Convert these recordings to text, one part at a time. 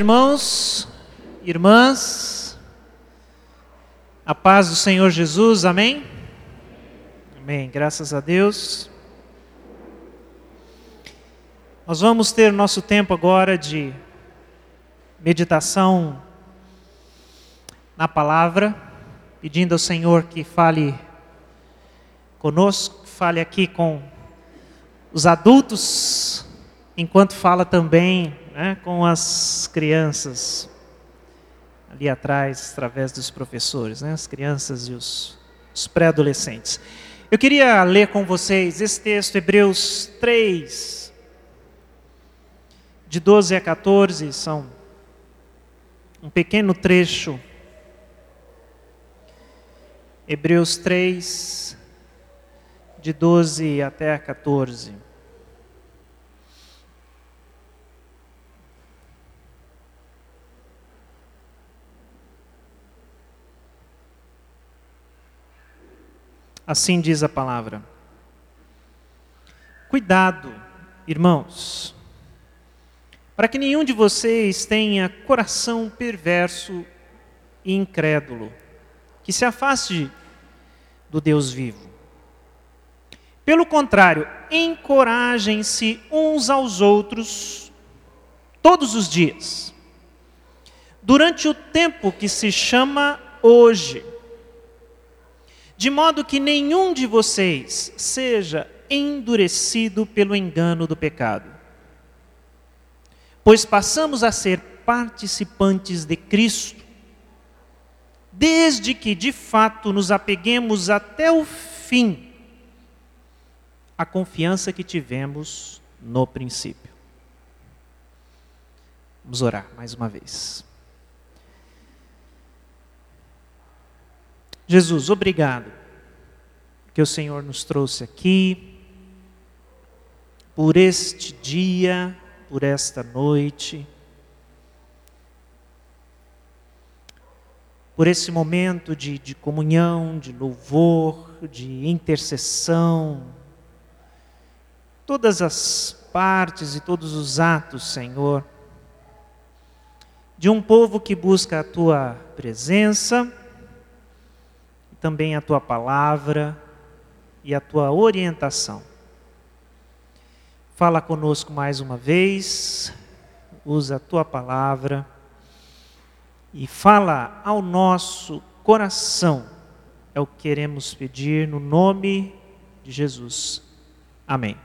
irmãos, irmãs. A paz do Senhor Jesus, amém? Amém, graças a Deus. Nós vamos ter nosso tempo agora de meditação na palavra, pedindo ao Senhor que fale conosco, fale aqui com os adultos, enquanto fala também né, com as crianças ali atrás, através dos professores, né, as crianças e os, os pré-adolescentes. Eu queria ler com vocês esse texto, Hebreus 3, de 12 a 14, são um pequeno trecho. Hebreus 3, de 12 até 14. Assim diz a palavra. Cuidado, irmãos, para que nenhum de vocês tenha coração perverso e incrédulo, que se afaste do Deus vivo. Pelo contrário, encorajem-se uns aos outros todos os dias, durante o tempo que se chama hoje de modo que nenhum de vocês seja endurecido pelo engano do pecado. Pois passamos a ser participantes de Cristo, desde que de fato nos apeguemos até o fim à confiança que tivemos no princípio. Vamos orar mais uma vez. Jesus, obrigado que o Senhor nos trouxe aqui, por este dia, por esta noite, por esse momento de, de comunhão, de louvor, de intercessão, todas as partes e todos os atos, Senhor, de um povo que busca a tua presença também a tua palavra e a tua orientação. Fala conosco mais uma vez, usa a tua palavra e fala ao nosso coração. É o que queremos pedir no nome de Jesus. Amém.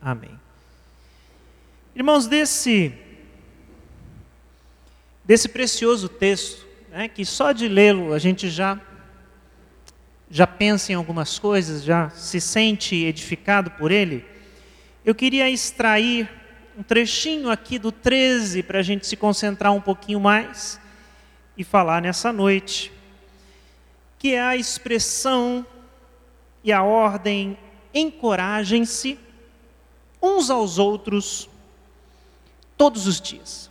Amém. Irmãos, desse desse precioso texto né, que só de lê-lo a gente já já pensa em algumas coisas, já se sente edificado por ele. Eu queria extrair um trechinho aqui do 13 para a gente se concentrar um pouquinho mais e falar nessa noite, que é a expressão e a ordem encorajem-se uns aos outros todos os dias.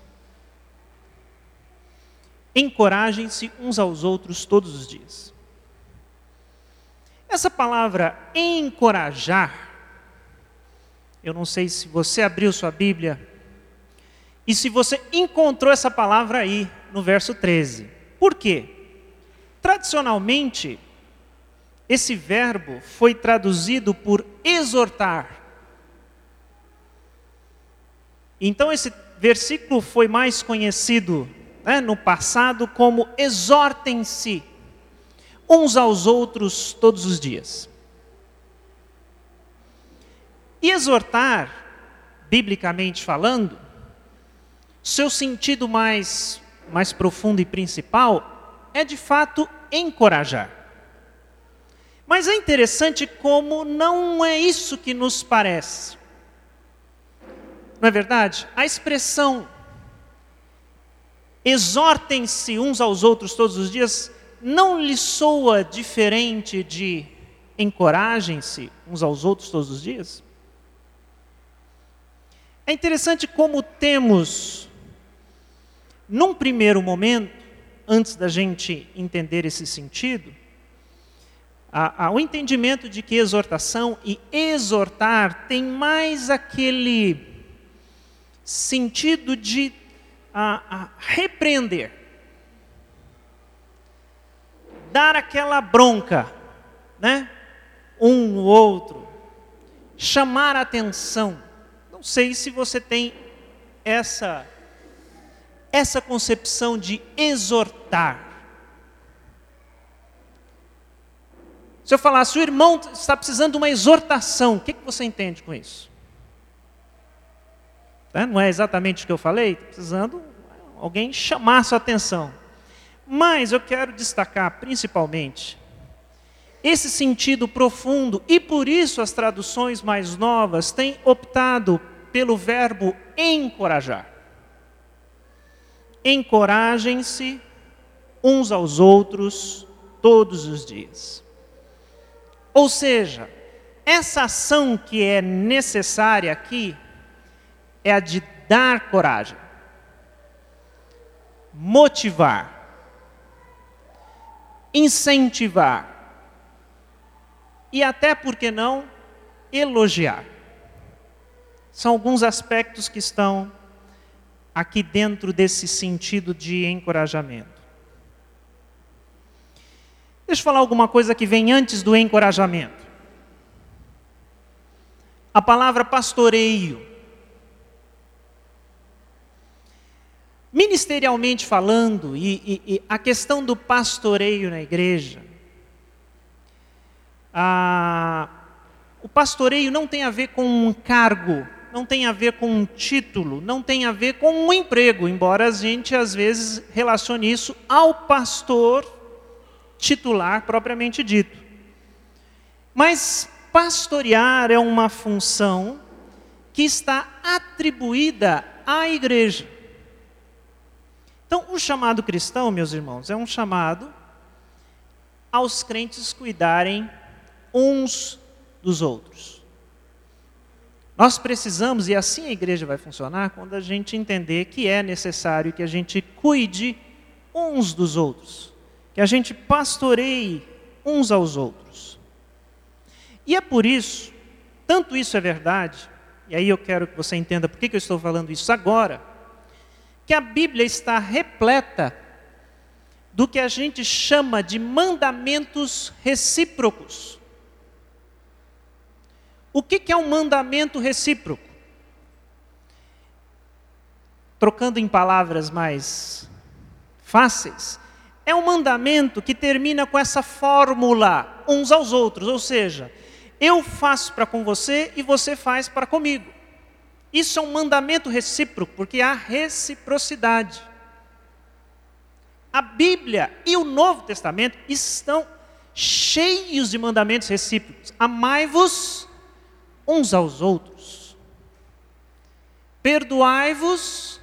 Encorajem-se uns aos outros todos os dias. Essa palavra encorajar, eu não sei se você abriu sua Bíblia e se você encontrou essa palavra aí no verso 13. Por quê? Tradicionalmente, esse verbo foi traduzido por exortar. Então, esse versículo foi mais conhecido né, no passado como exortem-se uns aos outros todos os dias. E exortar, biblicamente falando, seu sentido mais, mais profundo e principal é de fato encorajar. Mas é interessante como não é isso que nos parece. Não é verdade? A expressão exortem-se uns aos outros todos os dias, não lhe soa diferente de encorajem-se uns aos outros todos os dias? É interessante como temos, num primeiro momento, antes da gente entender esse sentido, a, a, o entendimento de que exortação e exortar tem mais aquele sentido de a, a repreender, dar aquela bronca, né? Um no outro, chamar a atenção. Não sei se você tem essa essa concepção de exortar. Se eu falar, se o irmão está precisando de uma exortação, o que, que você entende com isso? Né? Não é exatamente o que eu falei, precisando alguém chamar sua atenção. Mas eu quero destacar principalmente esse sentido profundo, e por isso as traduções mais novas têm optado pelo verbo encorajar. Encorajem-se uns aos outros todos os dias. Ou seja, essa ação que é necessária aqui é a de dar coragem, motivar, incentivar e até, por que não, elogiar. São alguns aspectos que estão aqui dentro desse sentido de encorajamento. Deixa eu falar alguma coisa que vem antes do encorajamento. A palavra pastoreio. Ministerialmente falando, e, e, e a questão do pastoreio na igreja, o pastoreio não tem a ver com um cargo, não tem a ver com um título, não tem a ver com um emprego, embora a gente às vezes relacione isso ao pastor titular propriamente dito. Mas pastorear é uma função que está atribuída à igreja. Então, o chamado cristão, meus irmãos, é um chamado aos crentes cuidarem uns dos outros. Nós precisamos, e assim a igreja vai funcionar, quando a gente entender que é necessário que a gente cuide uns dos outros, que a gente pastoreie uns aos outros. E é por isso, tanto isso é verdade, e aí eu quero que você entenda por que eu estou falando isso agora que a Bíblia está repleta do que a gente chama de mandamentos recíprocos. O que é um mandamento recíproco? Trocando em palavras mais fáceis, é um mandamento que termina com essa fórmula uns aos outros, ou seja, eu faço para com você e você faz para comigo. Isso é um mandamento recíproco, porque há reciprocidade. A Bíblia e o Novo Testamento estão cheios de mandamentos recíprocos. Amai-vos uns aos outros. Perdoai-vos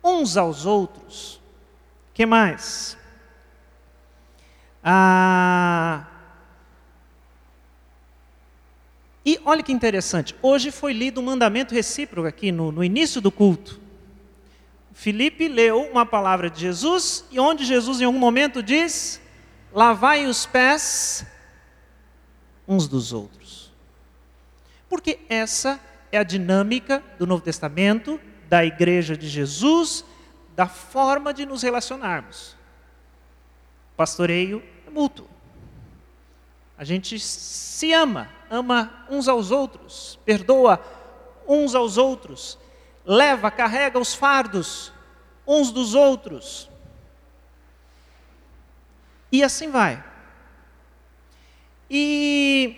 uns aos outros. Que mais? Ah, E olha que interessante, hoje foi lido um mandamento recíproco aqui no, no início do culto. Felipe leu uma palavra de Jesus, e onde Jesus em algum momento diz: lavai os pés uns dos outros. Porque essa é a dinâmica do Novo Testamento, da igreja de Jesus, da forma de nos relacionarmos. Pastoreio é mútuo. A gente se ama, ama uns aos outros, perdoa uns aos outros, leva, carrega os fardos uns dos outros. E assim vai. E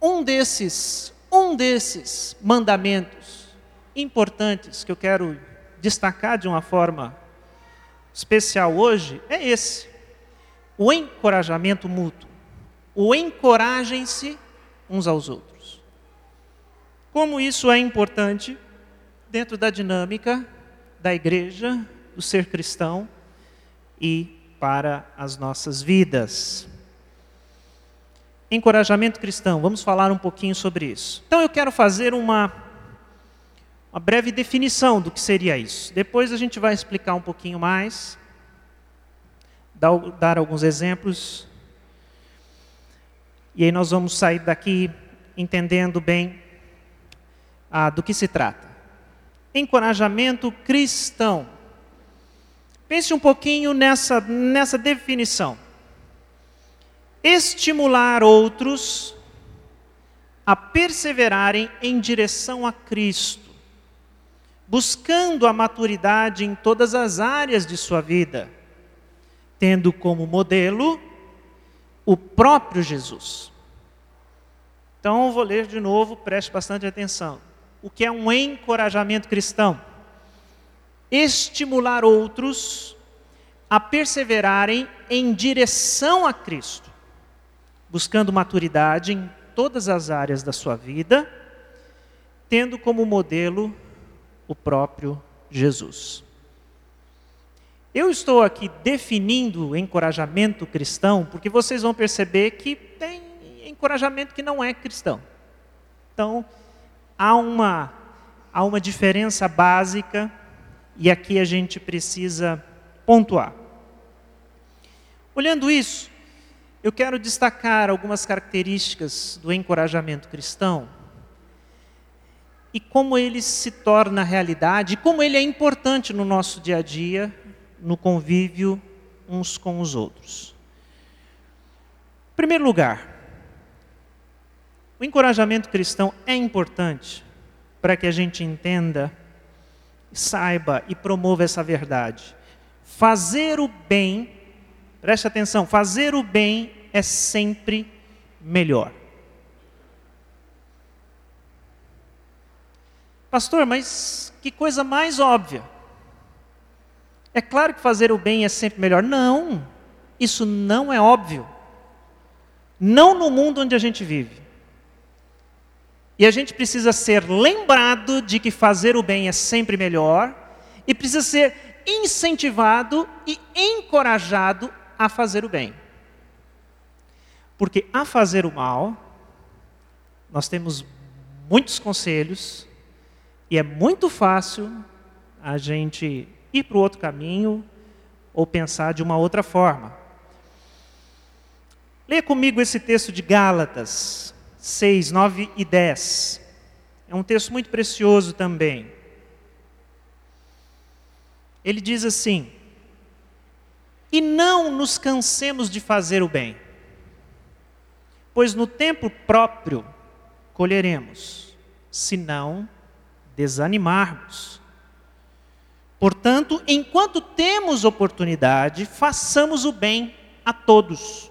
um desses, um desses mandamentos importantes que eu quero destacar de uma forma especial hoje é esse: o encorajamento mútuo o encorajem-se uns aos outros. Como isso é importante dentro da dinâmica da igreja, do ser cristão e para as nossas vidas. Encorajamento cristão, vamos falar um pouquinho sobre isso. Então eu quero fazer uma, uma breve definição do que seria isso. Depois a gente vai explicar um pouquinho mais, dar, dar alguns exemplos e aí nós vamos sair daqui entendendo bem ah, do que se trata. encorajamento cristão. Pense um pouquinho nessa, nessa definição. Estimular outros a perseverarem em direção a Cristo, buscando a maturidade em todas as áreas de sua vida, tendo como modelo o próprio Jesus. Então, vou ler de novo, preste bastante atenção. O que é um encorajamento cristão? Estimular outros a perseverarem em direção a Cristo, buscando maturidade em todas as áreas da sua vida, tendo como modelo o próprio Jesus. Eu estou aqui definindo o encorajamento cristão porque vocês vão perceber que tem encorajamento que não é cristão. Então, há uma, há uma diferença básica e aqui a gente precisa pontuar. Olhando isso, eu quero destacar algumas características do encorajamento cristão e como ele se torna realidade, como ele é importante no nosso dia a dia, no convívio uns com os outros. Em primeiro lugar, o encorajamento cristão é importante para que a gente entenda, saiba e promova essa verdade. Fazer o bem, preste atenção, fazer o bem é sempre melhor. Pastor, mas que coisa mais óbvia. É claro que fazer o bem é sempre melhor. Não, isso não é óbvio. Não no mundo onde a gente vive. E a gente precisa ser lembrado de que fazer o bem é sempre melhor, e precisa ser incentivado e encorajado a fazer o bem. Porque a fazer o mal, nós temos muitos conselhos e é muito fácil a gente ir para o outro caminho ou pensar de uma outra forma. Leia comigo esse texto de Gálatas 6, 9 e 10. É um texto muito precioso também. Ele diz assim: E não nos cansemos de fazer o bem pois no tempo próprio colheremos, se não desanimarmos. Portanto, enquanto temos oportunidade, façamos o bem a todos,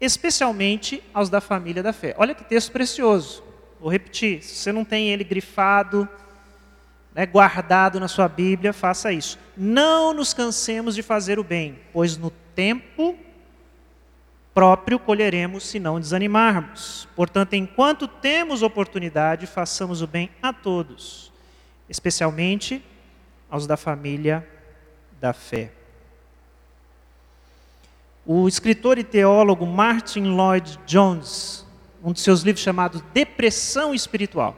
especialmente aos da família da fé. Olha que texto precioso. Vou repetir: se você não tem ele grifado, né, guardado na sua Bíblia, faça isso. Não nos cansemos de fazer o bem, pois no tempo próprio colheremos se não desanimarmos. Portanto, enquanto temos oportunidade, façamos o bem a todos, especialmente aos da família da fé. O escritor e teólogo Martin Lloyd Jones, um de seus livros chamado Depressão Espiritual,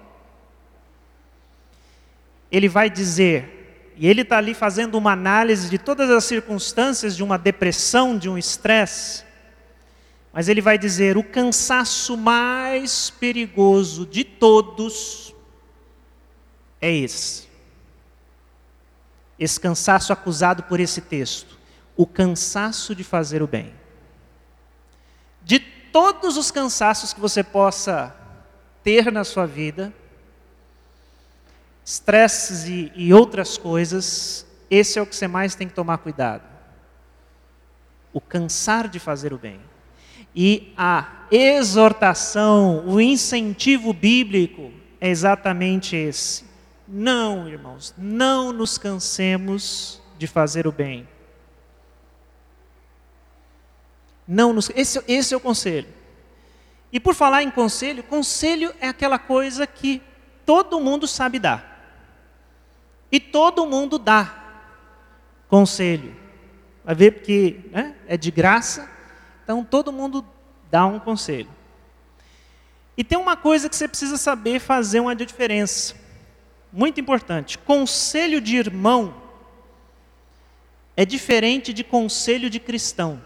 ele vai dizer, e ele está ali fazendo uma análise de todas as circunstâncias de uma depressão, de um estresse, mas ele vai dizer: o cansaço mais perigoso de todos é esse. Esse cansaço acusado por esse texto. O cansaço de fazer o bem. De todos os cansaços que você possa ter na sua vida, estresses e, e outras coisas, esse é o que você mais tem que tomar cuidado. O cansar de fazer o bem. E a exortação, o incentivo bíblico é exatamente esse. Não, irmãos, não nos cansemos de fazer o bem. Não nos, esse, esse é o conselho. E por falar em conselho, conselho é aquela coisa que todo mundo sabe dar. E todo mundo dá conselho. Vai ver porque né, é de graça então todo mundo dá um conselho. E tem uma coisa que você precisa saber fazer uma diferença. Muito importante. Conselho de irmão é diferente de conselho de cristão.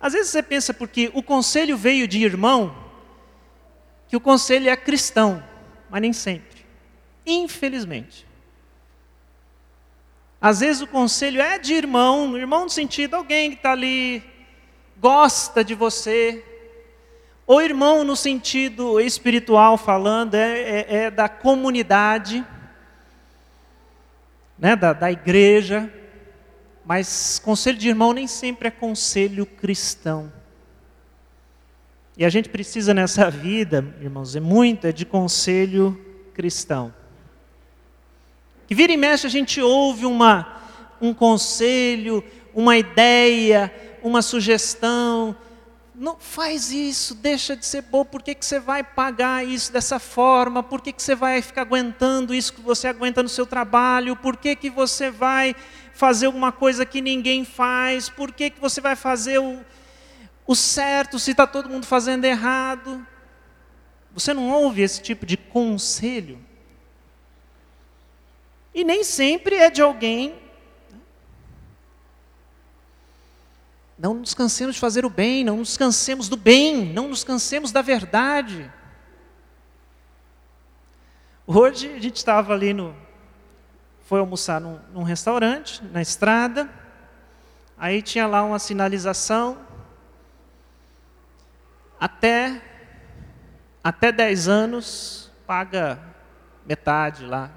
Às vezes você pensa porque o conselho veio de irmão, que o conselho é cristão, mas nem sempre. Infelizmente. Às vezes o conselho é de irmão, irmão no sentido alguém que está ali, gosta de você. Ou irmão no sentido espiritual falando, é, é, é da comunidade, né, da, da igreja. Mas conselho de irmão nem sempre é conselho cristão. E a gente precisa nessa vida, irmãos, é muito, é de conselho cristão. Que vira e mexe a gente ouve uma, um conselho, uma ideia, uma sugestão. Não faz isso, deixa de ser bobo, por que, que você vai pagar isso dessa forma? Por que, que você vai ficar aguentando isso que você aguenta no seu trabalho? Por que, que você vai fazer alguma coisa que ninguém faz? Por que, que você vai fazer o, o certo se está todo mundo fazendo errado? Você não ouve esse tipo de conselho? E nem sempre é de alguém. Não nos cansemos de fazer o bem, não nos cansemos do bem, não nos cansemos da verdade. Hoje a gente estava ali no. Foi almoçar num, num restaurante, na estrada. Aí tinha lá uma sinalização. Até, até 10 anos, paga metade lá,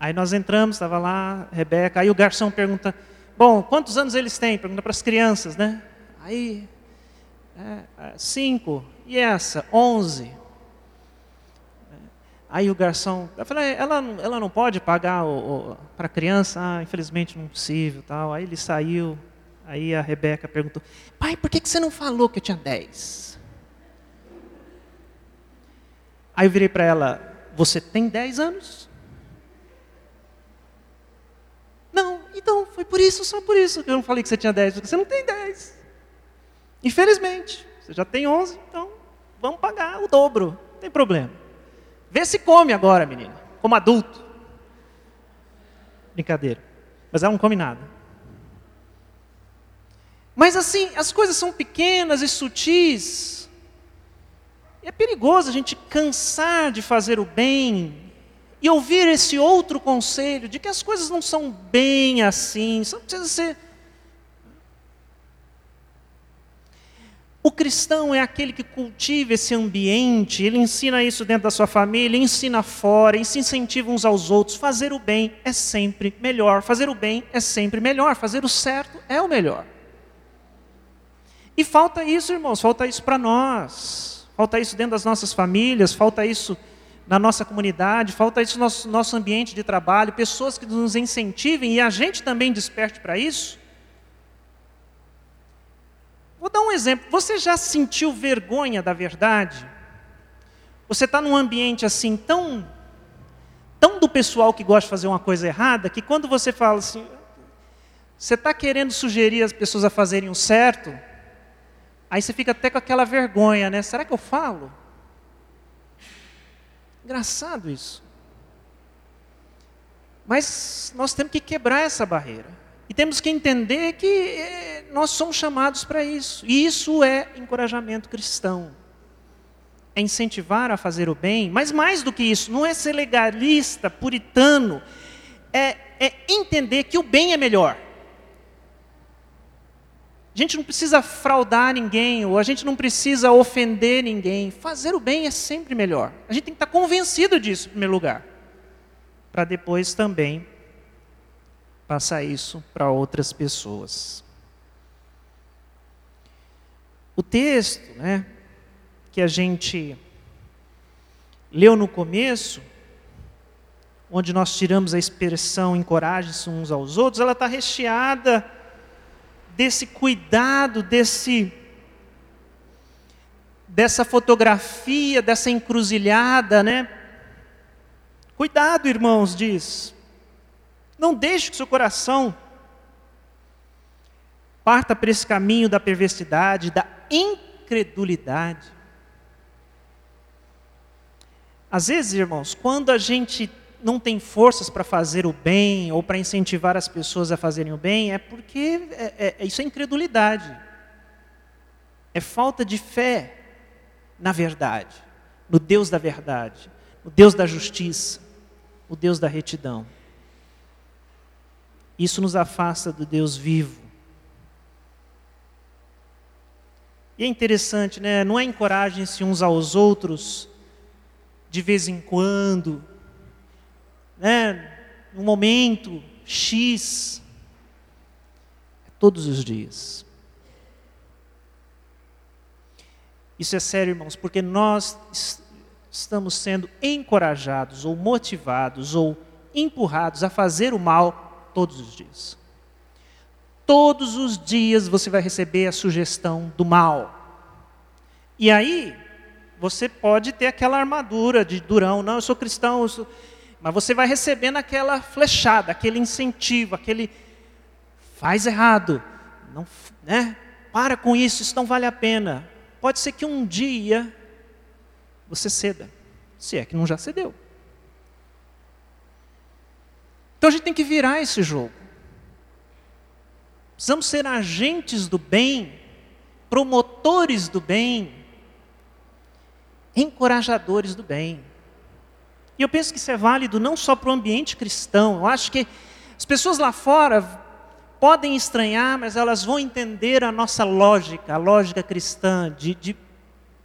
Aí nós entramos, estava lá, Rebeca, aí o garçom pergunta, bom, quantos anos eles têm? Pergunta para as crianças, né? Aí, é, é, cinco, e essa? Onze. Aí o garçom, eu falei, ela, ela não pode pagar para a criança? Ah, infelizmente não é possível, tal. Aí ele saiu, aí a Rebeca perguntou, pai, por que, que você não falou que eu tinha dez? Aí eu virei para ela, você tem dez anos? Não, então, foi por isso, só por isso que eu não falei que você tinha 10, porque você não tem 10. Infelizmente, você já tem 11, então vamos pagar o dobro, não tem problema. Vê se come agora, menina, como adulto. Brincadeira, mas ela não come nada. Mas assim, as coisas são pequenas e sutis. E é perigoso a gente cansar de fazer o bem e ouvir esse outro conselho de que as coisas não são bem assim, só precisa ser. O cristão é aquele que cultiva esse ambiente, ele ensina isso dentro da sua família, ensina fora, e se incentiva uns aos outros. Fazer o bem é sempre melhor, fazer o bem é sempre melhor, fazer o certo é o melhor. E falta isso, irmãos, falta isso para nós, falta isso dentro das nossas famílias, falta isso na nossa comunidade, falta isso no nosso, nosso ambiente de trabalho, pessoas que nos incentivem e a gente também desperte para isso. Vou dar um exemplo. Você já sentiu vergonha da verdade? Você está num ambiente assim tão, tão do pessoal que gosta de fazer uma coisa errada, que quando você fala assim, você está querendo sugerir as pessoas a fazerem o certo, aí você fica até com aquela vergonha, né? Será que eu falo? Engraçado isso. Mas nós temos que quebrar essa barreira. E temos que entender que eh, nós somos chamados para isso. E isso é encorajamento cristão. É incentivar a fazer o bem, mas mais do que isso, não é ser legalista, puritano, é, é entender que o bem é melhor. A gente não precisa fraudar ninguém, ou a gente não precisa ofender ninguém. Fazer o bem é sempre melhor. A gente tem que estar convencido disso, em primeiro lugar, para depois também passar isso para outras pessoas. O texto, né, que a gente leu no começo, onde nós tiramos a expressão encoraje-se uns aos outros, ela está recheada desse cuidado, desse dessa fotografia, dessa encruzilhada, né? Cuidado, irmãos, diz. Não deixe que seu coração parta para esse caminho da perversidade, da incredulidade. Às vezes, irmãos, quando a gente não tem forças para fazer o bem ou para incentivar as pessoas a fazerem o bem, é porque é, é, é, isso é incredulidade. É falta de fé na verdade, no Deus da verdade, no Deus da justiça, o Deus da retidão. Isso nos afasta do Deus vivo. E é interessante, né? Não é encorajem-se uns aos outros de vez em quando, né? Um momento X, é todos os dias. Isso é sério, irmãos, porque nós estamos sendo encorajados ou motivados ou empurrados a fazer o mal todos os dias. Todos os dias você vai receber a sugestão do mal. E aí, você pode ter aquela armadura de durão, não, eu sou cristão, eu sou... mas você vai recebendo aquela flechada, aquele incentivo, aquele faz errado, não, né? Para com isso, isso não vale a pena. Pode ser que um dia você ceda, se é que não já cedeu. Então a gente tem que virar esse jogo. Precisamos ser agentes do bem, promotores do bem, encorajadores do bem. E eu penso que isso é válido não só para o ambiente cristão. Eu acho que as pessoas lá fora podem estranhar, mas elas vão entender a nossa lógica, a lógica cristã, de, de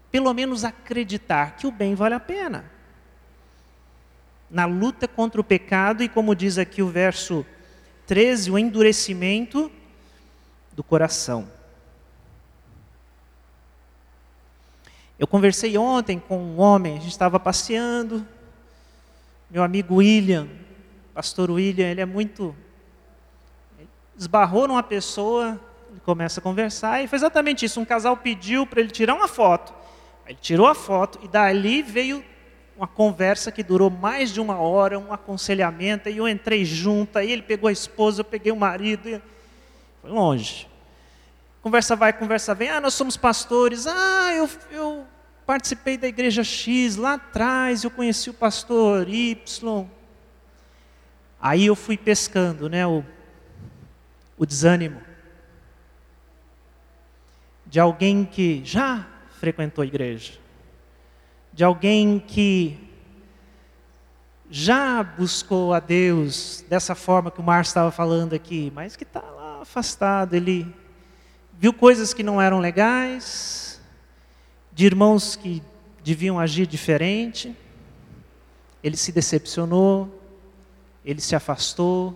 pelo menos acreditar que o bem vale a pena. Na luta contra o pecado, e como diz aqui o verso 13, o endurecimento do coração. Eu conversei ontem com um homem, a gente estava passeando, meu amigo William, pastor William, ele é muito. esbarrou numa pessoa, ele começa a conversar, e foi exatamente isso: um casal pediu para ele tirar uma foto. Ele tirou a foto e dali veio uma conversa que durou mais de uma hora, um aconselhamento, e eu entrei junto, aí ele pegou a esposa, eu peguei o marido, e... foi longe. Conversa vai, conversa vem, ah, nós somos pastores, ah, eu, eu participei da igreja X lá atrás, eu conheci o pastor Y. Aí eu fui pescando, né, o, o desânimo de alguém que já frequentou a igreja, de alguém que já buscou a Deus dessa forma que o Márcio estava falando aqui, mas que está lá afastado, ele viu coisas que não eram legais, de irmãos que deviam agir diferente, ele se decepcionou, ele se afastou,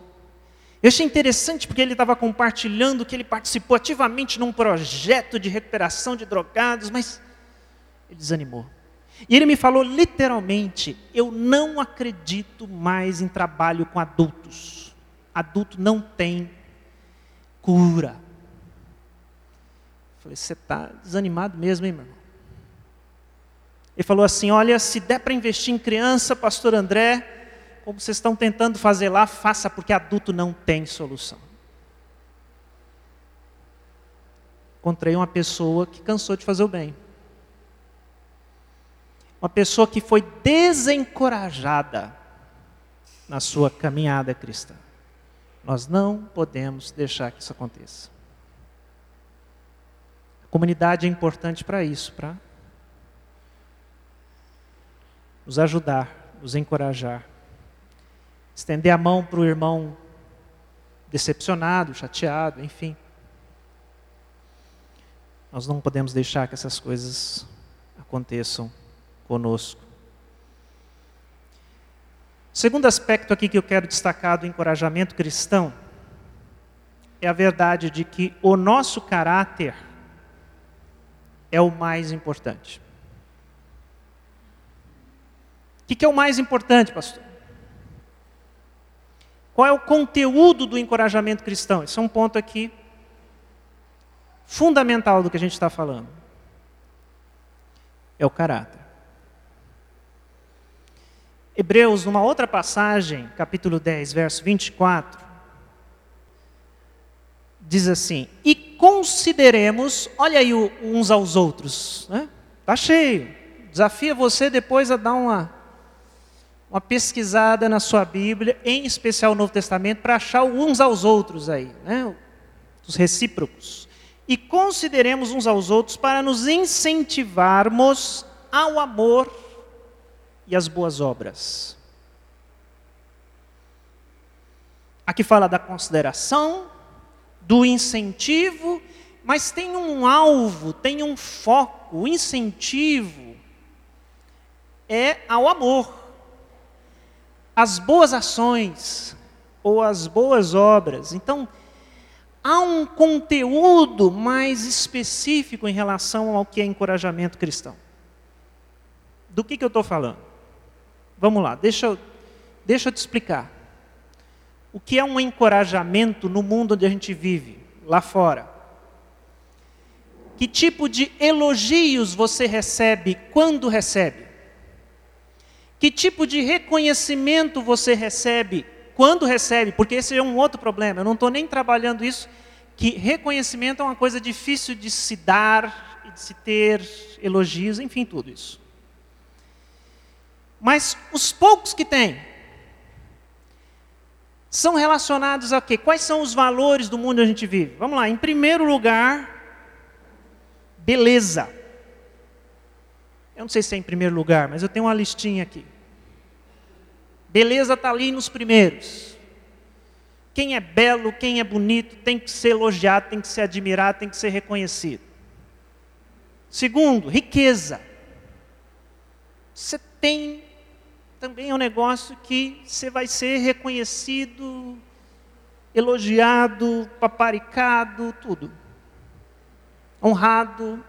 eu achei interessante porque ele estava compartilhando que ele participou ativamente num projeto de recuperação de drogados, mas ele desanimou. E ele me falou literalmente: eu não acredito mais em trabalho com adultos. Adulto não tem cura. Eu falei: você está desanimado mesmo, hein, meu irmão? Ele falou assim: olha, se der para investir em criança, pastor André, como vocês estão tentando fazer lá, faça, porque adulto não tem solução. Encontrei uma pessoa que cansou de fazer o bem. Uma pessoa que foi desencorajada na sua caminhada cristã. Nós não podemos deixar que isso aconteça. A comunidade é importante para isso, para nos ajudar, nos encorajar estender a mão para o irmão decepcionado, chateado, enfim. Nós não podemos deixar que essas coisas aconteçam conosco. Segundo aspecto aqui que eu quero destacar do encorajamento cristão é a verdade de que o nosso caráter é o mais importante. O que é o mais importante, pastor? Qual é o conteúdo do encorajamento cristão? Esse é um ponto aqui fundamental do que a gente está falando. É o caráter. Hebreus, numa outra passagem, capítulo 10, verso 24, diz assim: E consideremos, olha aí uns aos outros, né? Está cheio. Desafia você depois a dar uma uma pesquisada na sua Bíblia, em especial o Novo Testamento, para achar uns aos outros aí, né? os recíprocos. E consideremos uns aos outros para nos incentivarmos ao amor e às boas obras. Aqui fala da consideração, do incentivo, mas tem um alvo, tem um foco. O incentivo é ao amor. As boas ações ou as boas obras. Então, há um conteúdo mais específico em relação ao que é encorajamento cristão. Do que, que eu estou falando? Vamos lá, deixa eu, deixa eu te explicar. O que é um encorajamento no mundo onde a gente vive, lá fora? Que tipo de elogios você recebe quando recebe? Que tipo de reconhecimento você recebe quando recebe? Porque esse é um outro problema. Eu não estou nem trabalhando isso, que reconhecimento é uma coisa difícil de se dar, de se ter, elogios, enfim, tudo isso. Mas os poucos que tem, são relacionados a quê? Quais são os valores do mundo onde a gente vive? Vamos lá, em primeiro lugar, beleza. Eu não sei se é em primeiro lugar, mas eu tenho uma listinha aqui. Beleza está ali nos primeiros. Quem é belo, quem é bonito, tem que ser elogiado, tem que ser admirado, tem que ser reconhecido. Segundo, riqueza. Você tem também é um negócio que você vai ser reconhecido, elogiado, paparicado, tudo. Honrado,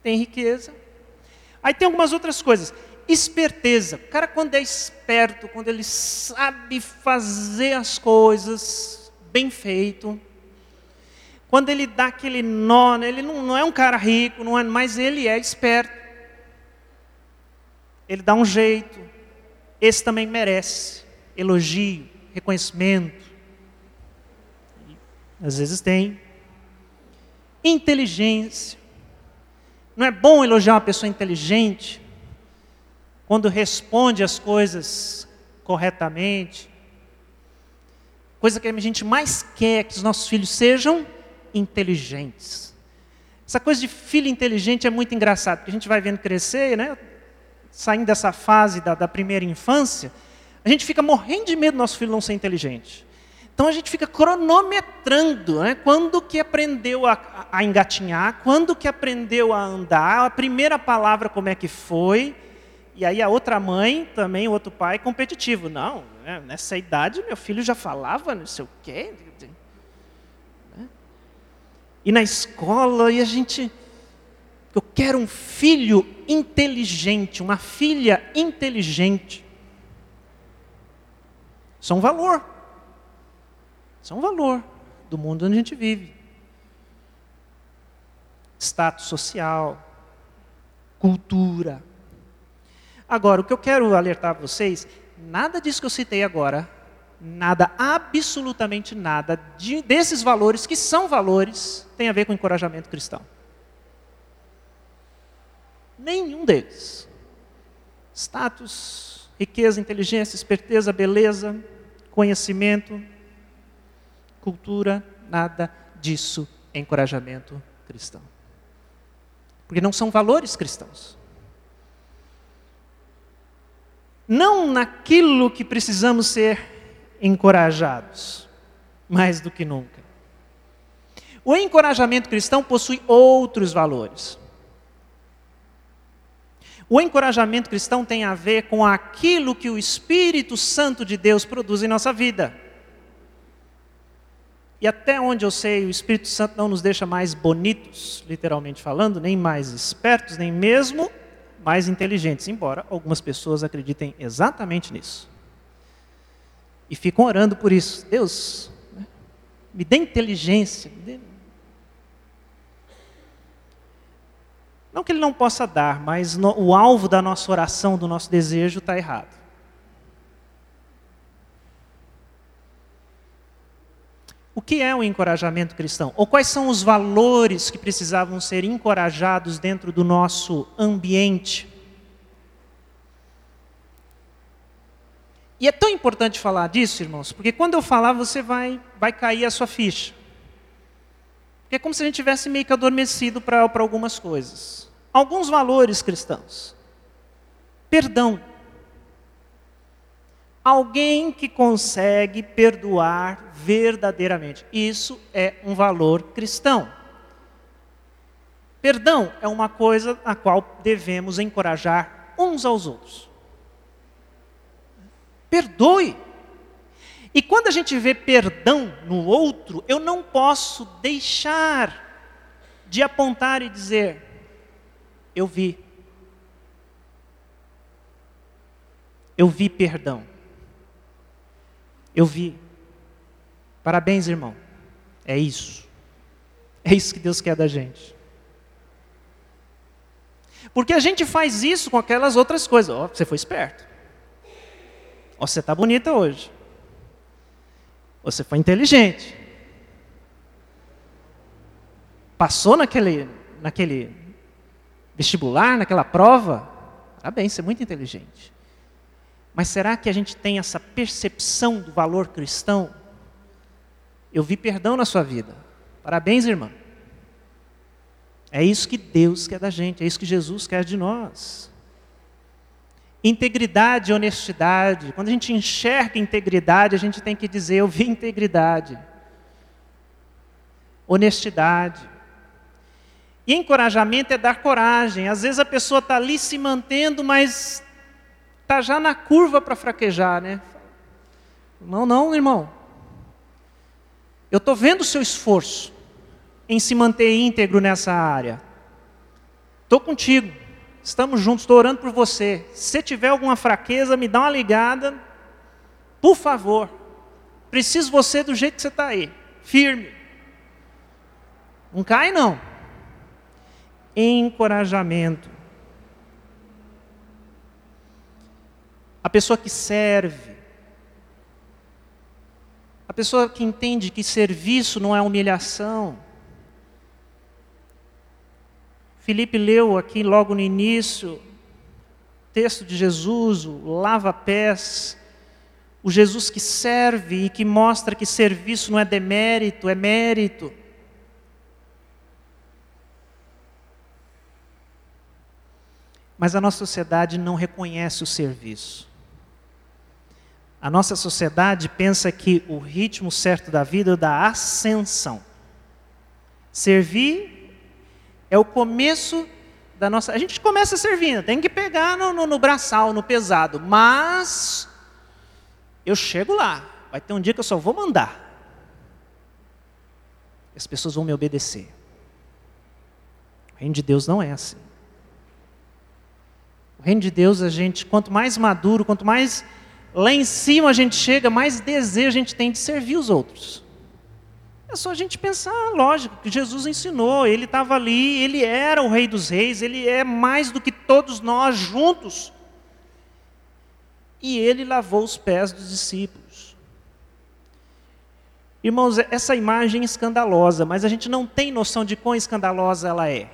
tem riqueza. Aí tem algumas outras coisas. Esperteza. O cara, quando é esperto, quando ele sabe fazer as coisas bem feito, quando ele dá aquele nó, né, ele não, não é um cara rico, não é, mas ele é esperto ele dá um jeito. Esse também merece elogio, reconhecimento. Às vezes tem. Inteligência. Não é bom elogiar uma pessoa inteligente quando responde as coisas corretamente. Coisa que a gente mais quer é que os nossos filhos sejam inteligentes. Essa coisa de filho inteligente é muito engraçado, porque a gente vai vendo crescer, né? saindo dessa fase da, da primeira infância, a gente fica morrendo de medo do nosso filho não ser inteligente. Então a gente fica cronometrando, né? quando que aprendeu a, a, engatinhar, quando que aprendeu a andar, a primeira palavra como é que foi, e aí a outra mãe, também o outro pai, competitivo. Não, né? nessa idade meu filho já falava não sei o quê. Né? E na escola, e a gente eu quero um filho inteligente, uma filha inteligente. Isso é um valor. Isso é um valor do mundo onde a gente vive. Status social, cultura. Agora, o que eu quero alertar vocês, nada disso que eu citei agora, nada, absolutamente nada de, desses valores, que são valores, tem a ver com encorajamento cristão. Nenhum deles. Status, riqueza, inteligência, esperteza, beleza, conhecimento, cultura, nada disso é encorajamento cristão. Porque não são valores cristãos. Não naquilo que precisamos ser encorajados, mais do que nunca. O encorajamento cristão possui outros valores. O encorajamento cristão tem a ver com aquilo que o Espírito Santo de Deus produz em nossa vida. E até onde eu sei, o Espírito Santo não nos deixa mais bonitos, literalmente falando, nem mais espertos, nem mesmo mais inteligentes, embora algumas pessoas acreditem exatamente nisso. E ficam orando por isso. Deus, né, me dê inteligência, me dê Não que ele não possa dar, mas no, o alvo da nossa oração, do nosso desejo, está errado. O que é o encorajamento cristão? Ou quais são os valores que precisavam ser encorajados dentro do nosso ambiente? E é tão importante falar disso, irmãos, porque quando eu falar, você vai, vai cair a sua ficha. Porque é como se a gente tivesse meio que adormecido para algumas coisas. Alguns valores cristãos. Perdão. Alguém que consegue perdoar verdadeiramente. Isso é um valor cristão. Perdão é uma coisa a qual devemos encorajar uns aos outros. Perdoe. E quando a gente vê perdão no outro, eu não posso deixar de apontar e dizer: Eu vi. Eu vi perdão. Eu vi. Parabéns, irmão. É isso. É isso que Deus quer da gente. Porque a gente faz isso com aquelas outras coisas. Ó, oh, você foi esperto. Ó, oh, você está bonita hoje. Você foi inteligente. Passou naquele, naquele vestibular, naquela prova. Parabéns, você é muito inteligente. Mas será que a gente tem essa percepção do valor cristão? Eu vi perdão na sua vida. Parabéns, irmã. É isso que Deus quer da gente, é isso que Jesus quer de nós. Integridade e honestidade. Quando a gente enxerga integridade, a gente tem que dizer: Eu vi integridade. Honestidade. E encorajamento é dar coragem. Às vezes a pessoa está ali se mantendo, mas está já na curva para fraquejar, né? Não, não, irmão. Eu estou vendo o seu esforço em se manter íntegro nessa área. Estou contigo. Estamos juntos, estou orando por você. Se tiver alguma fraqueza, me dá uma ligada. Por favor. Preciso você do jeito que você está aí. Firme. Não cai, não. Encorajamento. A pessoa que serve, a pessoa que entende que serviço não é humilhação. Felipe leu aqui logo no início, texto de Jesus, o lava-pés, o Jesus que serve e que mostra que serviço não é demérito, é mérito. Mas a nossa sociedade não reconhece o serviço. A nossa sociedade pensa que o ritmo certo da vida é da ascensão. Servir é o começo da nossa. A gente começa servindo, tem que pegar no, no, no braçal, no pesado, mas eu chego lá. Vai ter um dia que eu só vou mandar. As pessoas vão me obedecer. O reino de Deus não é assim. O reino de Deus, a gente, quanto mais maduro, quanto mais lá em cima a gente chega, mais desejo a gente tem de servir os outros. É só a gente pensar, lógico, que Jesus ensinou, ele estava ali, ele era o Rei dos Reis, ele é mais do que todos nós juntos. E ele lavou os pés dos discípulos. Irmãos, essa imagem é escandalosa, mas a gente não tem noção de quão escandalosa ela é.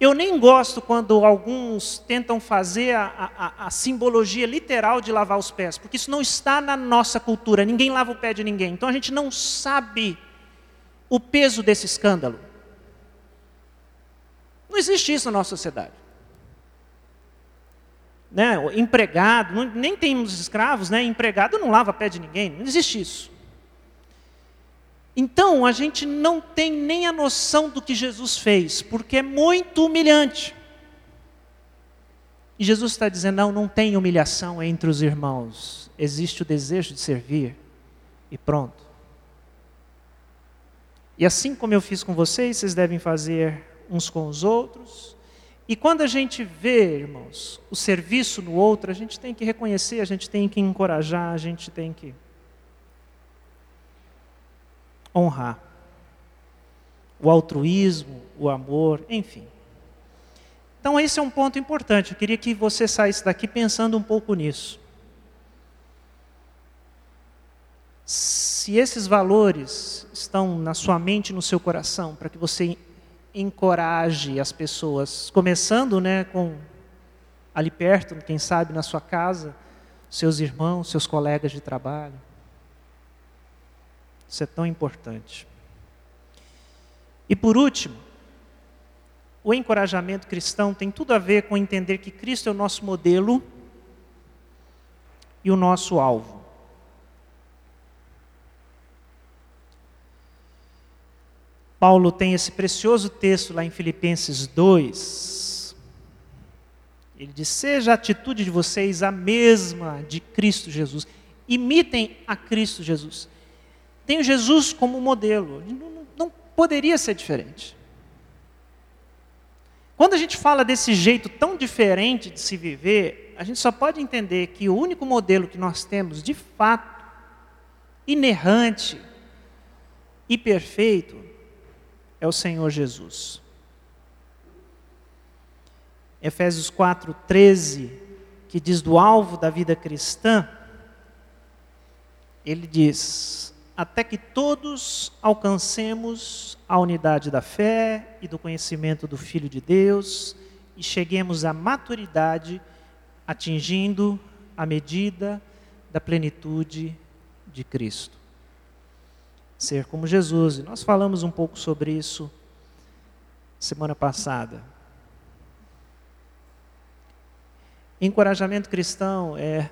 Eu nem gosto quando alguns tentam fazer a, a, a, simbologia literal de lavar os pés, porque isso não está na nossa cultura. Ninguém lava o pé de ninguém. Então a gente não sabe o peso desse escândalo. Não existe isso na nossa sociedade. Né? O empregado, nem temos escravos, né? empregado não lava pé de ninguém. Não existe isso. Então, a gente não tem nem a noção do que Jesus fez, porque é muito humilhante. E Jesus está dizendo: não, não tem humilhação entre os irmãos, existe o desejo de servir, e pronto. E assim como eu fiz com vocês, vocês devem fazer uns com os outros. E quando a gente vê, irmãos, o serviço no outro, a gente tem que reconhecer, a gente tem que encorajar, a gente tem que honrar. O altruísmo, o amor, enfim. Então, esse é um ponto importante. Eu queria que você saísse daqui pensando um pouco nisso. Se esses valores estão na sua mente, no seu coração, para que você encoraje as pessoas, começando né, com ali perto, quem sabe na sua casa, seus irmãos, seus colegas de trabalho. Isso é tão importante. E por último, o encorajamento cristão tem tudo a ver com entender que Cristo é o nosso modelo e o nosso alvo. Paulo tem esse precioso texto lá em Filipenses 2. Ele diz: Seja a atitude de vocês a mesma de Cristo Jesus. Imitem a Cristo Jesus. Tenho Jesus como modelo. Não, não poderia ser diferente. Quando a gente fala desse jeito tão diferente de se viver, a gente só pode entender que o único modelo que nós temos, de fato, inerrante e perfeito, é o Senhor Jesus. Efésios 4, 13, que diz do alvo da vida cristã, ele diz: até que todos alcancemos a unidade da fé e do conhecimento do Filho de Deus e cheguemos à maturidade, atingindo a medida da plenitude de Cristo ser como Jesus. E nós falamos um pouco sobre isso semana passada. Encorajamento cristão é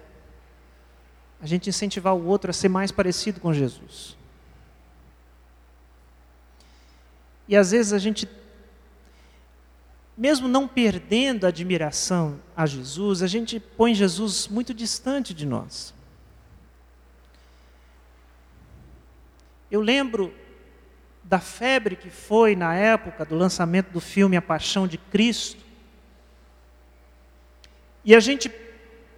a gente incentivar o outro a ser mais parecido com Jesus. E às vezes a gente, mesmo não perdendo a admiração a Jesus, a gente põe Jesus muito distante de nós. Eu lembro da febre que foi na época do lançamento do filme A Paixão de Cristo. E a gente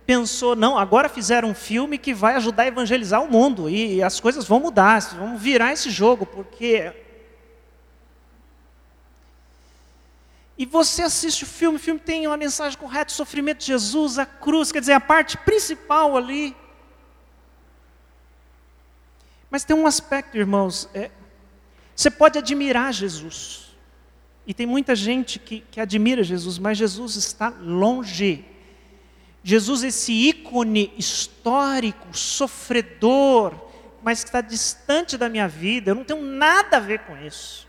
pensou, não, agora fizeram um filme que vai ajudar a evangelizar o mundo e as coisas vão mudar, vamos virar esse jogo, porque. E você assiste o filme, o filme tem uma mensagem correta, o sofrimento de Jesus, a cruz, quer dizer, a parte principal ali mas tem um aspecto, irmãos, é, você pode admirar Jesus. E tem muita gente que, que admira Jesus, mas Jesus está longe. Jesus, esse ícone histórico, sofredor, mas que está distante da minha vida, eu não tenho nada a ver com isso.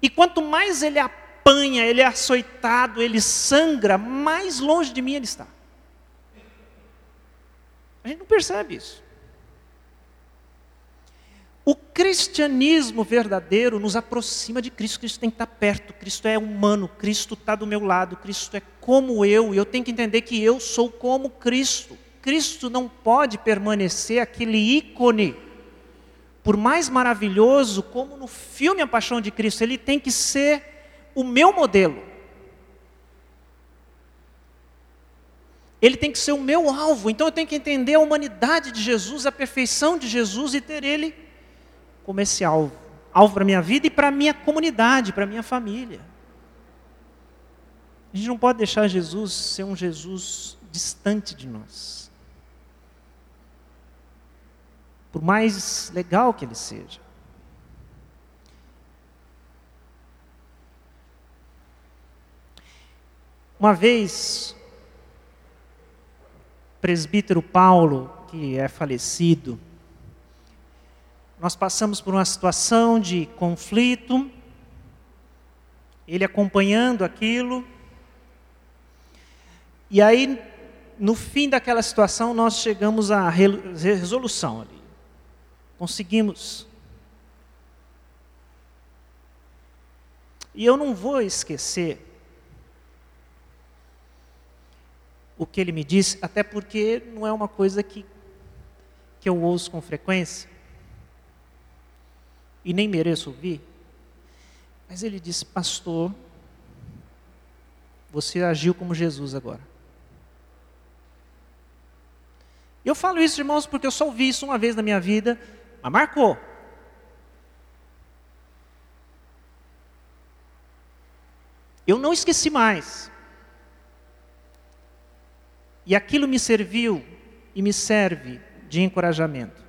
E quanto mais ele apanha, ele é açoitado, ele sangra, mais longe de mim ele está. A gente não percebe isso. O cristianismo verdadeiro nos aproxima de Cristo. Cristo tem que estar perto. Cristo é humano. Cristo está do meu lado. Cristo é como eu. E eu tenho que entender que eu sou como Cristo. Cristo não pode permanecer aquele ícone, por mais maravilhoso como no filme A Paixão de Cristo. Ele tem que ser o meu modelo. Ele tem que ser o meu alvo. Então eu tenho que entender a humanidade de Jesus, a perfeição de Jesus e ter ele como esse alvo. Alvo para a minha vida e para a minha comunidade, para a minha família. A gente não pode deixar Jesus ser um Jesus distante de nós. Por mais legal que ele seja. Uma vez, o presbítero Paulo, que é falecido, nós passamos por uma situação de conflito, ele acompanhando aquilo, e aí, no fim daquela situação, nós chegamos à resolução ali. Conseguimos. E eu não vou esquecer o que ele me disse, até porque não é uma coisa que, que eu ouço com frequência e nem mereço ouvir. Mas ele disse: Pastor, você agiu como Jesus agora. Eu falo isso, irmãos, porque eu só ouvi isso uma vez na minha vida, mas marcou. Eu não esqueci mais. E aquilo me serviu e me serve de encorajamento.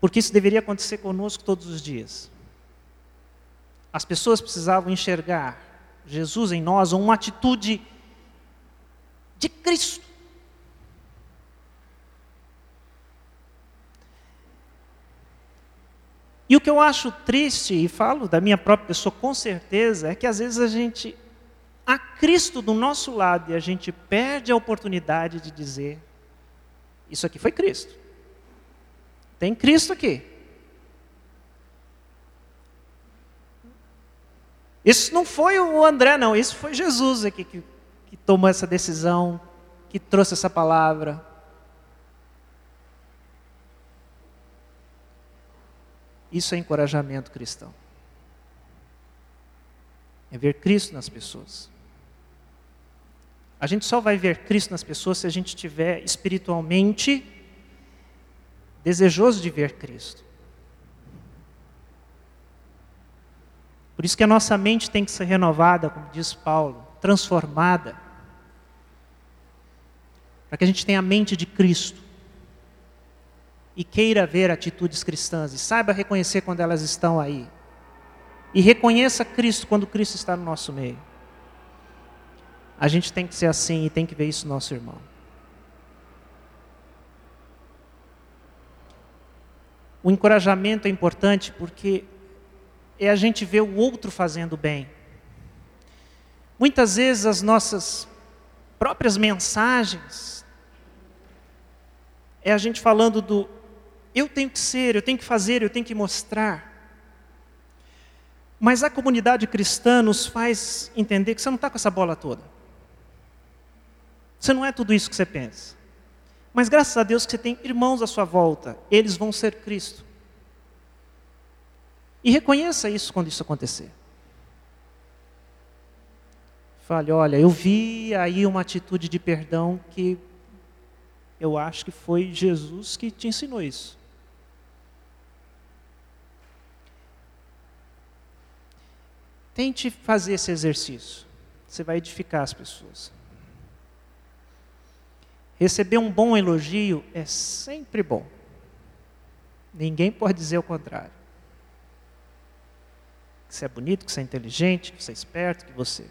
Porque isso deveria acontecer conosco todos os dias. As pessoas precisavam enxergar Jesus em nós, uma atitude de Cristo. E o que eu acho triste, e falo da minha própria pessoa com certeza, é que às vezes a gente há Cristo do nosso lado e a gente perde a oportunidade de dizer: Isso aqui foi Cristo. Tem Cristo aqui. Isso não foi o André, não, isso foi Jesus aqui que tomou essa decisão, que trouxe essa palavra. Isso é encorajamento cristão. É ver Cristo nas pessoas. A gente só vai ver Cristo nas pessoas se a gente estiver espiritualmente desejoso de ver Cristo. Por isso que a nossa mente tem que ser renovada, como diz Paulo, transformada, para que a gente tenha a mente de Cristo e queira ver atitudes cristãs e saiba reconhecer quando elas estão aí. E reconheça Cristo quando Cristo está no nosso meio. A gente tem que ser assim e tem que ver isso no nosso irmão. O encorajamento é importante porque é a gente ver o outro fazendo bem. Muitas vezes as nossas próprias mensagens é a gente falando do eu tenho que ser, eu tenho que fazer, eu tenho que mostrar. Mas a comunidade cristã nos faz entender que você não está com essa bola toda. Você não é tudo isso que você pensa. Mas graças a Deus que você tem irmãos à sua volta, eles vão ser Cristo. E reconheça isso quando isso acontecer. Fale, olha, eu vi aí uma atitude de perdão que eu acho que foi Jesus que te ensinou isso. Tente fazer esse exercício. Você vai edificar as pessoas. Receber um bom elogio é sempre bom. Ninguém pode dizer o contrário que você é bonito, que você é inteligente, que você é esperto, que você.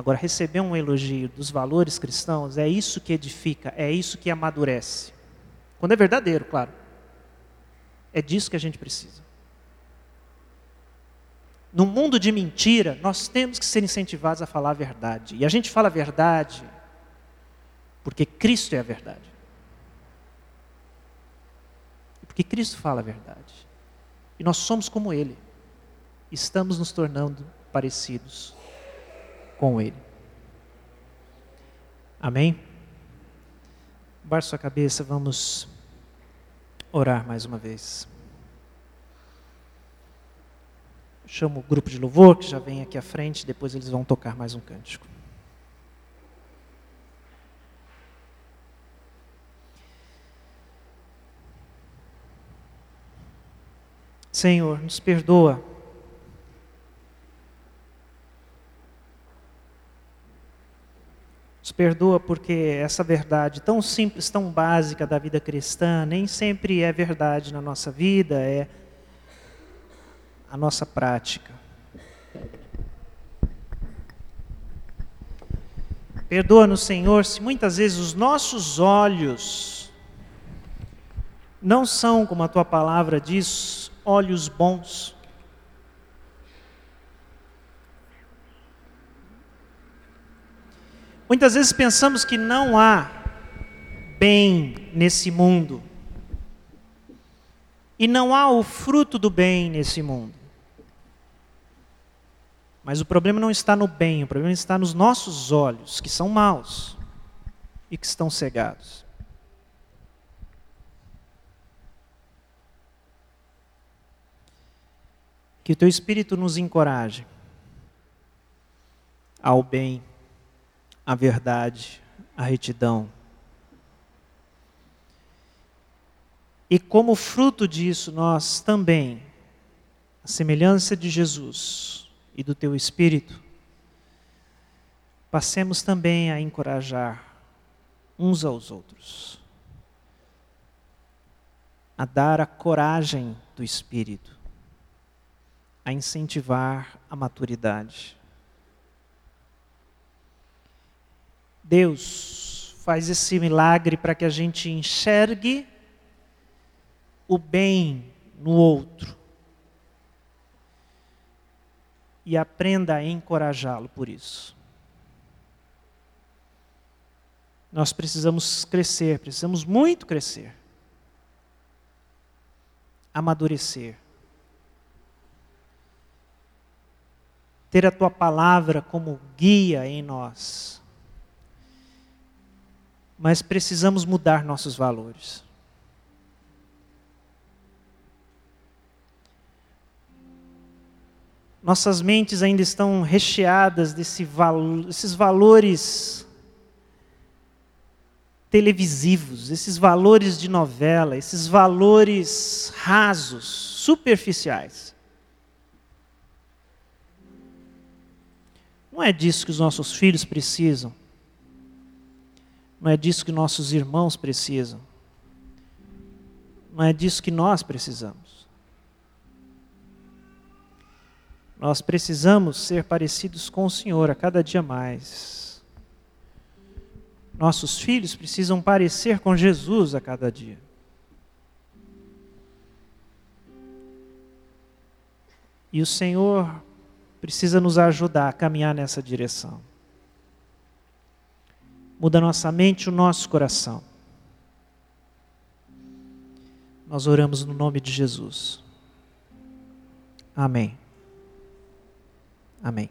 Agora, receber um elogio dos valores cristãos é isso que edifica, é isso que amadurece. Quando é verdadeiro, claro. É disso que a gente precisa. No mundo de mentira, nós temos que ser incentivados a falar a verdade. E a gente fala a verdade porque Cristo é a verdade. Porque Cristo fala a verdade. E nós somos como Ele estamos nos tornando parecidos com Ele. Amém? Baixe sua cabeça, vamos orar mais uma vez. Chamo o grupo de louvor que já vem aqui à frente, depois eles vão tocar mais um cântico. Senhor, nos perdoa Nos perdoa porque essa verdade tão simples, tão básica da vida cristã, nem sempre é verdade na nossa vida, é a nossa prática. Perdoa-nos, Senhor, se muitas vezes os nossos olhos não são, como a tua palavra diz, olhos bons. Muitas vezes pensamos que não há bem nesse mundo. E não há o fruto do bem nesse mundo. Mas o problema não está no bem, o problema está nos nossos olhos, que são maus e que estão cegados. Que o teu Espírito nos encoraje ao bem a verdade, a retidão. E como fruto disso, nós também, a semelhança de Jesus e do teu Espírito, passemos também a encorajar uns aos outros, a dar a coragem do Espírito, a incentivar a maturidade. Deus faz esse milagre para que a gente enxergue o bem no outro. e aprenda a encorajá-lo por isso. Nós precisamos crescer, precisamos muito crescer, amadurecer. Ter a tua palavra como guia em nós. Mas precisamos mudar nossos valores. Nossas mentes ainda estão recheadas desse val desses valores televisivos, esses valores de novela, esses valores rasos, superficiais. Não é disso que os nossos filhos precisam. Não é disso que nossos irmãos precisam. Não é disso que nós precisamos. Nós precisamos ser parecidos com o Senhor a cada dia mais. Nossos filhos precisam parecer com Jesus a cada dia. E o Senhor precisa nos ajudar a caminhar nessa direção. Muda nossa mente o nosso coração. Nós oramos no nome de Jesus. Amém. Amém.